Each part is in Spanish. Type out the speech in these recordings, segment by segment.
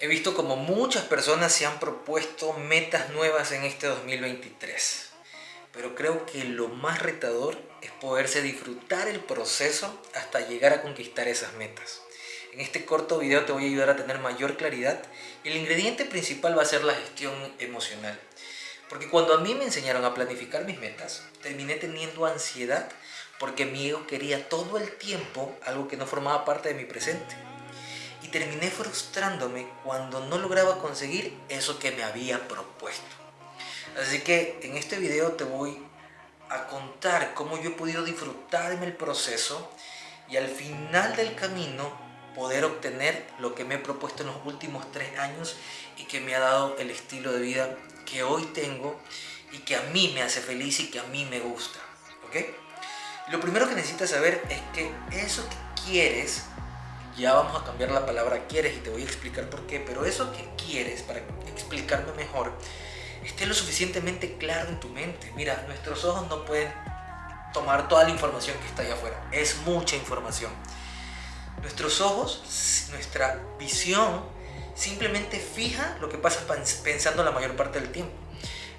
He visto como muchas personas se han propuesto metas nuevas en este 2023, pero creo que lo más retador es poderse disfrutar el proceso hasta llegar a conquistar esas metas. En este corto video te voy a ayudar a tener mayor claridad y el ingrediente principal va a ser la gestión emocional. Porque cuando a mí me enseñaron a planificar mis metas, terminé teniendo ansiedad porque mi ego quería todo el tiempo algo que no formaba parte de mi presente y terminé frustrándome cuando no lograba conseguir eso que me había propuesto. Así que en este video te voy a contar cómo yo he podido disfrutarme el proceso y al final del camino poder obtener lo que me he propuesto en los últimos tres años y que me ha dado el estilo de vida que hoy tengo y que a mí me hace feliz y que a mí me gusta. ¿Ok? Lo primero que necesitas saber es que eso que quieres ya vamos a cambiar la palabra quieres y te voy a explicar por qué, pero eso que quieres, para explicarme mejor, esté lo suficientemente claro en tu mente. Mira, nuestros ojos no pueden tomar toda la información que está allá afuera, es mucha información. Nuestros ojos, nuestra visión, simplemente fija lo que pasa pensando la mayor parte del tiempo.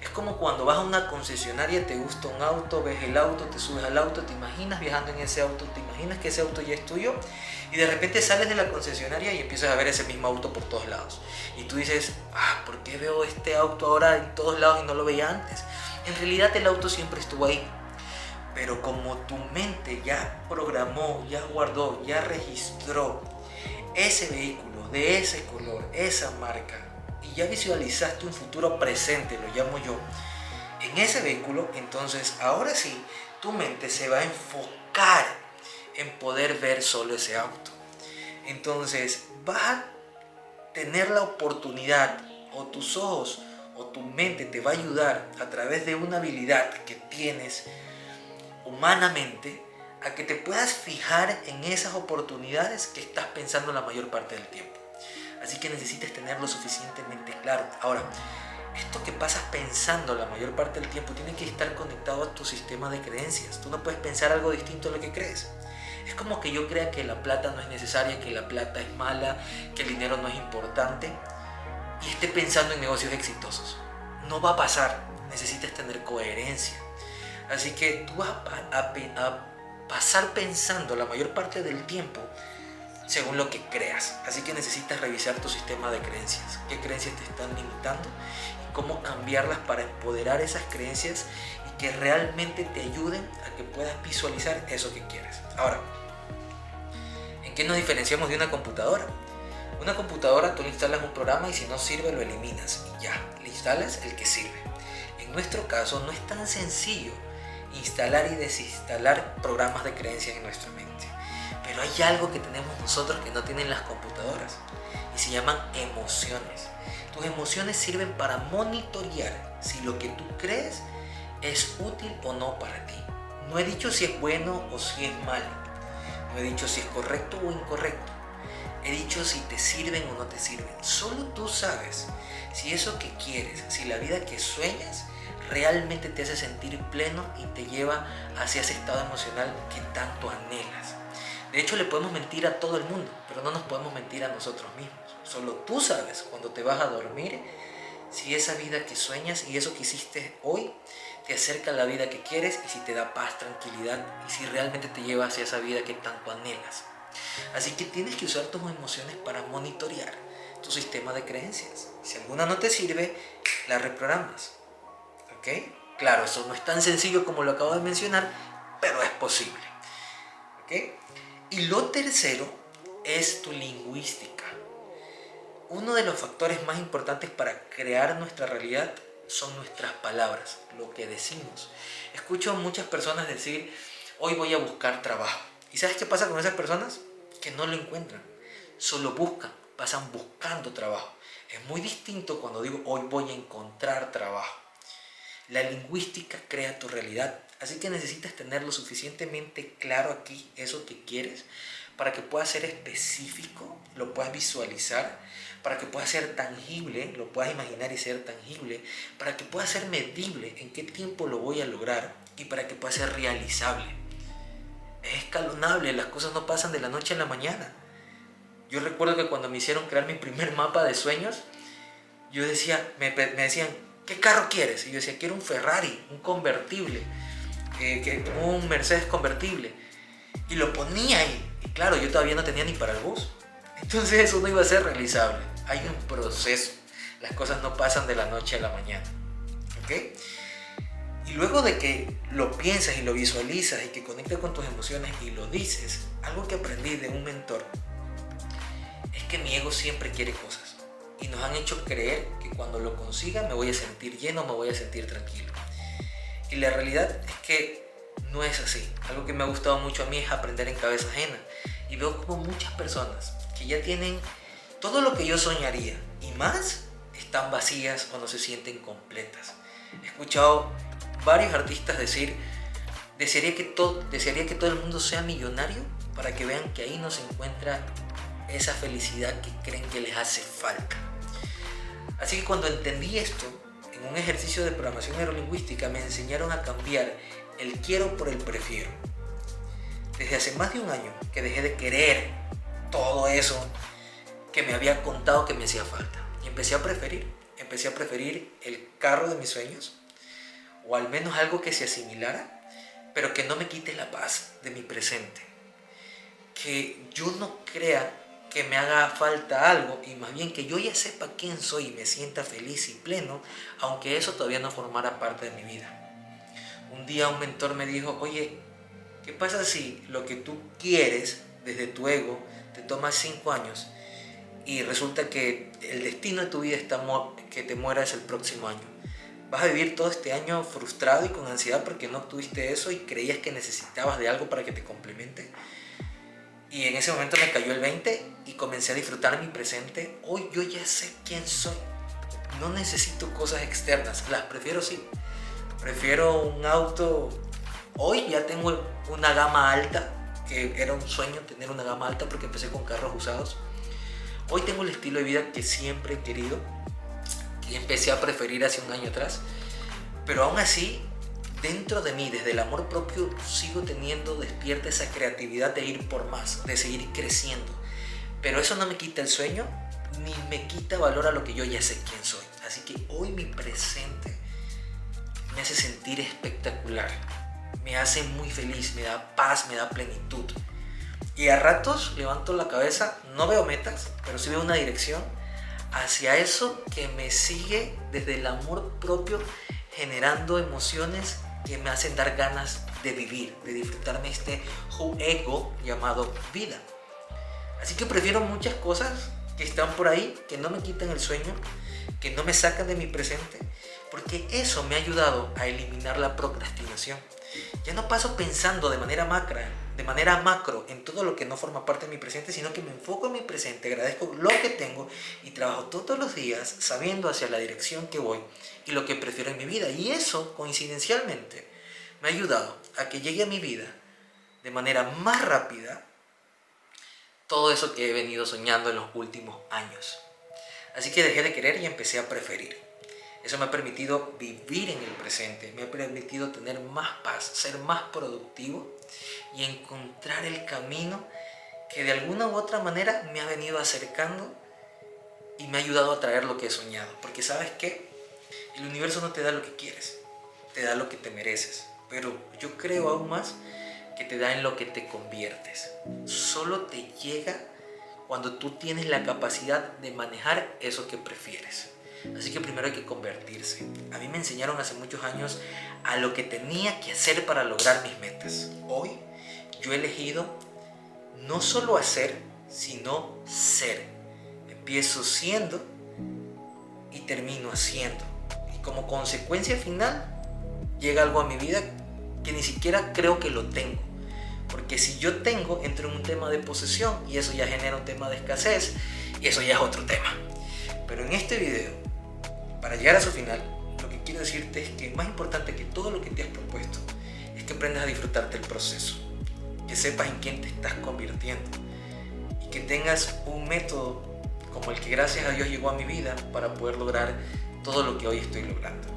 Es como cuando vas a una concesionaria, te gusta un auto, ves el auto, te subes al auto, te imaginas viajando en ese auto, te imaginas que ese auto ya es tuyo y de repente sales de la concesionaria y empiezas a ver ese mismo auto por todos lados. Y tú dices, ah, ¿por qué veo este auto ahora en todos lados y no lo veía antes? En realidad el auto siempre estuvo ahí. Pero como tu mente ya programó, ya guardó, ya registró ese vehículo de ese color, esa marca, ya visualizaste un futuro presente, lo llamo yo, en ese vehículo, entonces ahora sí, tu mente se va a enfocar en poder ver solo ese auto. Entonces vas a tener la oportunidad o tus ojos o tu mente te va a ayudar a través de una habilidad que tienes humanamente a que te puedas fijar en esas oportunidades que estás pensando la mayor parte del tiempo. Así que necesitas tenerlo suficientemente claro. Ahora, esto que pasas pensando la mayor parte del tiempo tiene que estar conectado a tu sistema de creencias. Tú no puedes pensar algo distinto a lo que crees. Es como que yo crea que la plata no es necesaria, que la plata es mala, que el dinero no es importante y esté pensando en negocios exitosos. No va a pasar. Necesitas tener coherencia. Así que tú vas a, pasar pensando la mayor parte del tiempo según lo que creas. Así que necesitas revisar tu sistema de creencias. ¿Qué creencias te están limitando? Y cómo cambiarlas para empoderar esas creencias y que realmente te ayuden a que puedas visualizar eso que quieres. Ahora, ¿en qué nos diferenciamos de una computadora? Una computadora tú le instalas un programa y si no sirve lo eliminas y ya, le instalas el que sirve. En nuestro caso no es tan sencillo instalar y desinstalar programas de creencias en nuestra mente. Pero hay algo que tenemos nosotros que no tienen las computadoras y se llaman emociones. Tus emociones sirven para monitorear si lo que tú crees es útil o no para ti. No he dicho si es bueno o si es malo. No he dicho si es correcto o incorrecto. He dicho si te sirven o no te sirven. Solo tú sabes si eso que quieres, si la vida que sueñas realmente te hace sentir pleno y te lleva hacia ese estado emocional que tanto anhelas. De hecho, le podemos mentir a todo el mundo, pero no nos podemos mentir a nosotros mismos. Solo tú sabes cuando te vas a dormir si esa vida que sueñas y eso que hiciste hoy te acerca a la vida que quieres y si te da paz, tranquilidad y si realmente te lleva hacia esa vida que tanto anhelas. Así que tienes que usar tus emociones para monitorear tu sistema de creencias. Si alguna no te sirve, la reprogramas. ¿Ok? Claro, eso no es tan sencillo como lo acabo de mencionar, pero es posible. ¿Ok? Y lo tercero es tu lingüística. Uno de los factores más importantes para crear nuestra realidad son nuestras palabras, lo que decimos. Escucho a muchas personas decir, hoy voy a buscar trabajo. ¿Y sabes qué pasa con esas personas? Que no lo encuentran, solo buscan, pasan buscando trabajo. Es muy distinto cuando digo, hoy voy a encontrar trabajo. La lingüística crea tu realidad, así que necesitas tener lo suficientemente claro aquí eso que quieres para que pueda ser específico, lo puedas visualizar, para que pueda ser tangible, lo puedas imaginar y ser tangible, para que pueda ser medible en qué tiempo lo voy a lograr y para que pueda ser realizable. Es escalonable, las cosas no pasan de la noche a la mañana. Yo recuerdo que cuando me hicieron crear mi primer mapa de sueños, yo decía, me, me decían, ¿qué carro quieres? Y yo decía, quiero un Ferrari, un convertible, que, un Mercedes convertible. Y lo ponía ahí. Y claro, yo todavía no tenía ni para el bus. Entonces eso no iba a ser realizable. Hay un proceso. Las cosas no pasan de la noche a la mañana. ¿Ok? Y luego de que lo piensas y lo visualizas y que conectas con tus emociones y lo dices, algo que aprendí de un mentor es que mi ego siempre quiere cosas. Y nos han hecho creer que cuando lo consiga me voy a sentir lleno, me voy a sentir tranquilo. Y la realidad es que no es así. Algo que me ha gustado mucho a mí es aprender en cabeza ajena. Y veo como muchas personas que ya tienen todo lo que yo soñaría y más están vacías o no se sienten completas. He escuchado varios artistas decir, desearía que, todo, desearía que todo el mundo sea millonario para que vean que ahí no se encuentra esa felicidad que creen que les hace falta. Así que cuando entendí esto, en un ejercicio de programación neurolingüística me enseñaron a cambiar el quiero por el prefiero. Desde hace más de un año que dejé de querer todo eso que me había contado que me hacía falta. Y empecé a preferir, empecé a preferir el carro de mis sueños, o al menos algo que se asimilara, pero que no me quite la paz de mi presente. Que yo no crea que me haga falta algo y más bien que yo ya sepa quién soy y me sienta feliz y pleno, aunque eso todavía no formara parte de mi vida. Un día un mentor me dijo, oye, ¿qué pasa si lo que tú quieres desde tu ego te toma cinco años y resulta que el destino de tu vida está que te mueras el próximo año? Vas a vivir todo este año frustrado y con ansiedad porque no obtuviste eso y creías que necesitabas de algo para que te complemente. Y en ese momento me cayó el 20 y comencé a disfrutar mi presente. Hoy yo ya sé quién soy. No necesito cosas externas, las prefiero sí. Prefiero un auto. Hoy ya tengo una gama alta, que era un sueño tener una gama alta porque empecé con carros usados. Hoy tengo el estilo de vida que siempre he querido, que empecé a preferir hace un año atrás. Pero aún así dentro de mí, desde el amor propio, sigo teniendo despierta esa creatividad de ir por más, de seguir creciendo. Pero eso no me quita el sueño, ni me quita valor a lo que yo ya sé quién soy. Así que hoy mi presente me hace sentir espectacular, me hace muy feliz, me da paz, me da plenitud. Y a ratos levanto la cabeza, no veo metas, pero sí veo una dirección hacia eso que me sigue desde el amor propio, generando emociones que me hacen dar ganas de vivir, de disfrutarme este ego llamado vida. Así que prefiero muchas cosas que están por ahí, que no me quitan el sueño, que no me sacan de mi presente, porque eso me ha ayudado a eliminar la procrastinación. Ya no paso pensando de manera macro, de manera macro en todo lo que no forma parte de mi presente, sino que me enfoco en mi presente, agradezco lo que tengo y trabajo todos los días sabiendo hacia la dirección que voy y lo que prefiero en mi vida. Y eso, coincidencialmente, me ha ayudado a que llegue a mi vida de manera más rápida todo eso que he venido soñando en los últimos años. Así que dejé de querer y empecé a preferir. Eso me ha permitido vivir en el presente, me ha permitido tener más paz, ser más productivo y encontrar el camino que de alguna u otra manera me ha venido acercando y me ha ayudado a traer lo que he soñado. Porque sabes qué? El universo no te da lo que quieres, te da lo que te mereces. Pero yo creo aún más que te da en lo que te conviertes. Solo te llega cuando tú tienes la capacidad de manejar eso que prefieres. Así que primero hay que convertirse. A mí me enseñaron hace muchos años a lo que tenía que hacer para lograr mis metas. Hoy yo he elegido no solo hacer, sino ser. Empiezo siendo y termino haciendo. Y como consecuencia final llega algo a mi vida que ni siquiera creo que lo tengo. Porque si yo tengo, entro en un tema de posesión y eso ya genera un tema de escasez y eso ya es otro tema. Pero en este video, para llegar a su final, lo que quiero decirte es que más importante que todo lo que te has propuesto es que aprendas a disfrutarte del proceso, que sepas en quién te estás convirtiendo y que tengas un método como el que gracias a Dios llegó a mi vida para poder lograr todo lo que hoy estoy logrando.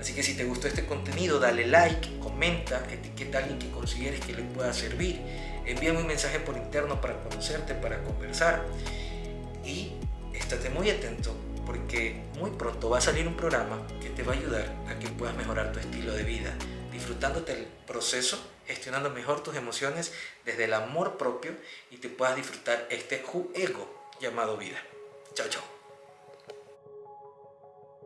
Así que si te gustó este contenido, dale like, comenta, etiqueta a alguien que consideres que le pueda servir. Envíame un mensaje por interno para conocerte, para conversar. Y estate muy atento porque muy pronto va a salir un programa que te va a ayudar a que puedas mejorar tu estilo de vida, disfrutándote el proceso, gestionando mejor tus emociones desde el amor propio y te puedas disfrutar este juego llamado vida. Chao, chao.